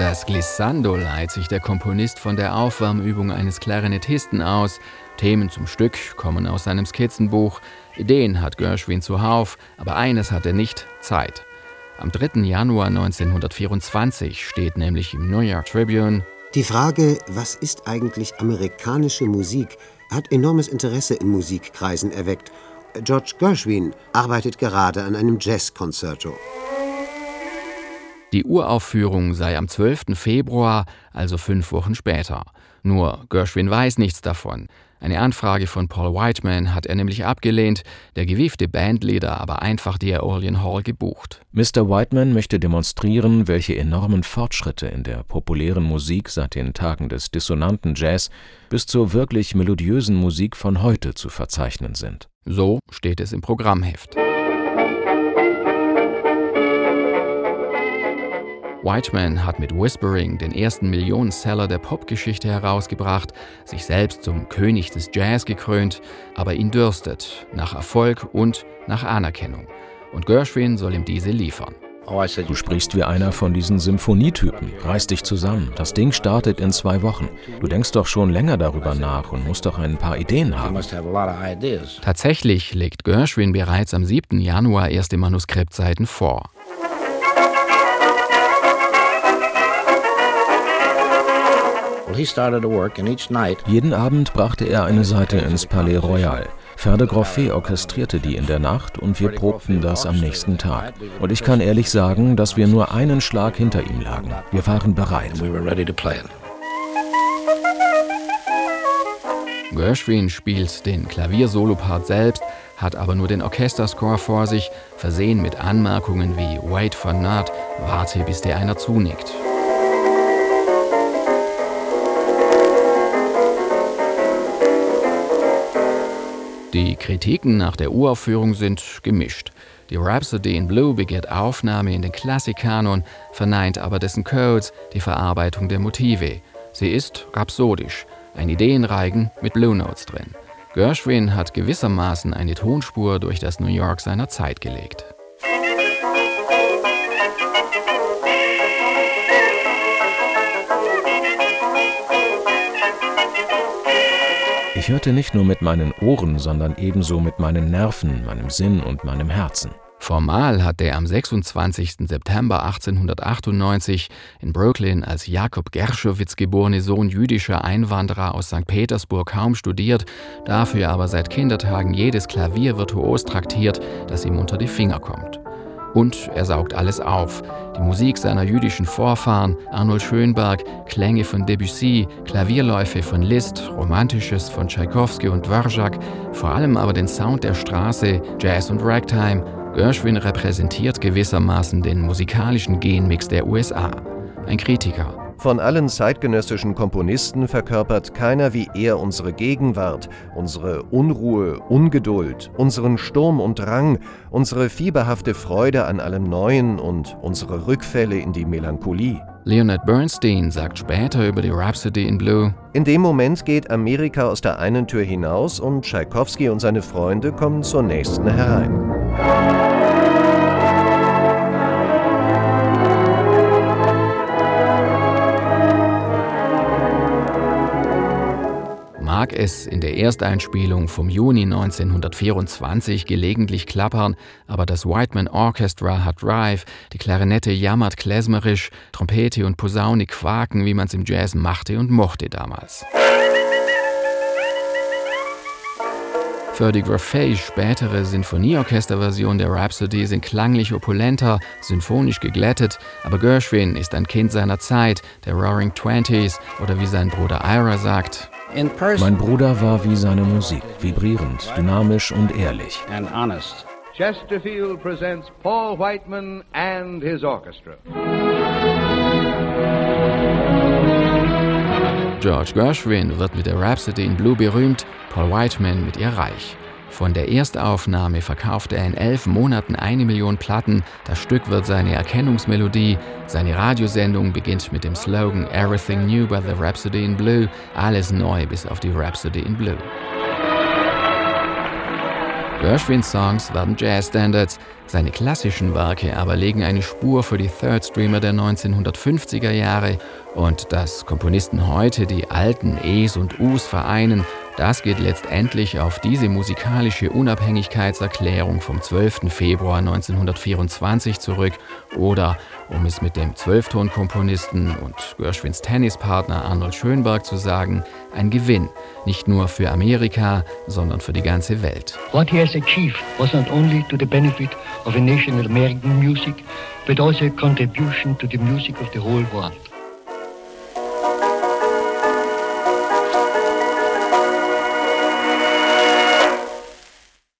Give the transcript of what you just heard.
Das Glissando leiht sich der Komponist von der Aufwärmübung eines Klarinettisten aus. Themen zum Stück kommen aus seinem Skizzenbuch. Ideen hat Gershwin zuhauf, aber eines hat er nicht: Zeit. Am 3. Januar 1924 steht nämlich im New York Tribune: Die Frage, was ist eigentlich amerikanische Musik, hat enormes Interesse in Musikkreisen erweckt. George Gershwin arbeitet gerade an einem Jazzkonzerto. Die Uraufführung sei am 12. Februar, also fünf Wochen später. Nur Gershwin weiß nichts davon. Eine Anfrage von Paul Whiteman hat er nämlich abgelehnt, der gewiefte Bandleader aber einfach die Aeolian Hall gebucht. Mr. Whiteman möchte demonstrieren, welche enormen Fortschritte in der populären Musik seit den Tagen des dissonanten Jazz bis zur wirklich melodiösen Musik von heute zu verzeichnen sind. So steht es im Programmheft. Whiteman hat mit Whispering den ersten Millionenseller der Popgeschichte herausgebracht, sich selbst zum König des Jazz gekrönt, aber ihn dürstet nach Erfolg und nach Anerkennung. Und Gershwin soll ihm diese liefern. Du sprichst wie einer von diesen Symphonietypen. Reiß dich zusammen. Das Ding startet in zwei Wochen. Du denkst doch schon länger darüber nach und musst doch ein paar Ideen haben. Tatsächlich legt Gershwin bereits am 7. Januar erste Manuskriptseiten vor. Jeden Abend brachte er eine Seite ins Palais Royal. Ferde Groffet orchestrierte die in der Nacht und wir probten das am nächsten Tag. Und ich kann ehrlich sagen, dass wir nur einen Schlag hinter ihm lagen. Wir waren bereit. Gershwin spielt den Klaviersolopart selbst, hat aber nur den Orchesterscore vor sich, versehen mit Anmerkungen wie Wait for not, warte bis dir einer zunickt. Die Kritiken nach der Uraufführung sind gemischt. Die Rhapsody in Blue begehrt Aufnahme in den Klassikkanon, verneint aber dessen Codes, die Verarbeitung der Motive. Sie ist rhapsodisch, ein Ideenreigen mit Blue Notes drin. Gershwin hat gewissermaßen eine Tonspur durch das New York seiner Zeit gelegt. Ich hörte nicht nur mit meinen Ohren, sondern ebenso mit meinen Nerven, meinem Sinn und meinem Herzen. Formal hat der am 26. September 1898 in Brooklyn als Jakob Gershowitz geborene Sohn jüdischer Einwanderer aus St. Petersburg kaum studiert, dafür aber seit Kindertagen jedes Klavier virtuos traktiert, das ihm unter die Finger kommt. Und er saugt alles auf. Die Musik seiner jüdischen Vorfahren, Arnold Schönberg, Klänge von Debussy, Klavierläufe von Liszt, Romantisches von Tschaikowski und Dvorak, vor allem aber den Sound der Straße, Jazz und Ragtime. Gershwin repräsentiert gewissermaßen den musikalischen Genmix der USA. Ein Kritiker. Von allen zeitgenössischen Komponisten verkörpert keiner wie er unsere Gegenwart, unsere Unruhe, Ungeduld, unseren Sturm und Drang, unsere fieberhafte Freude an allem Neuen und unsere Rückfälle in die Melancholie. Leonard Bernstein sagt später über die Rhapsody in Blue: In dem Moment geht Amerika aus der einen Tür hinaus und Tschaikowski und seine Freunde kommen zur nächsten herein. Mag es in der Ersteinspielung vom Juni 1924 gelegentlich klappern, aber das Whiteman Orchestra hat Drive, die Klarinette jammert klezmerisch, Trompete und Posaune quaken, wie man es im Jazz machte und mochte damals. Ferdy Graffays spätere Sinfonieorchesterversion der Rhapsody sind klanglich opulenter, symphonisch geglättet, aber Gershwin ist ein Kind seiner Zeit, der Roaring Twenties oder wie sein Bruder Ira sagt, mein Bruder war wie seine Musik, vibrierend, dynamisch und ehrlich. Chesterfield presents Paul Whiteman and his orchestra. George Gershwin wird mit der Rhapsody in Blue berühmt, Paul Whiteman mit ihr reich. Von der Erstaufnahme verkaufte er in elf Monaten eine Million Platten. Das Stück wird seine Erkennungsmelodie. Seine Radiosendung beginnt mit dem Slogan Everything New by the Rhapsody in Blue. Alles neu bis auf die Rhapsody in Blue. Gershwins Songs werden Jazzstandards, seine klassischen Werke aber legen eine Spur für die Third Streamer der 1950er Jahre und dass Komponisten heute die alten E's und U's vereinen, das geht letztendlich auf diese musikalische Unabhängigkeitserklärung vom 12. Februar 1924 zurück oder, um es mit dem Zwölftonkomponisten und Gershwins Tennispartner Arnold Schönberg zu sagen, ein Gewinn, nicht nur für Amerika, sondern für die ganze Welt. What he has achieved was not only to the benefit of a nation American music, but also a contribution to the music of the whole world.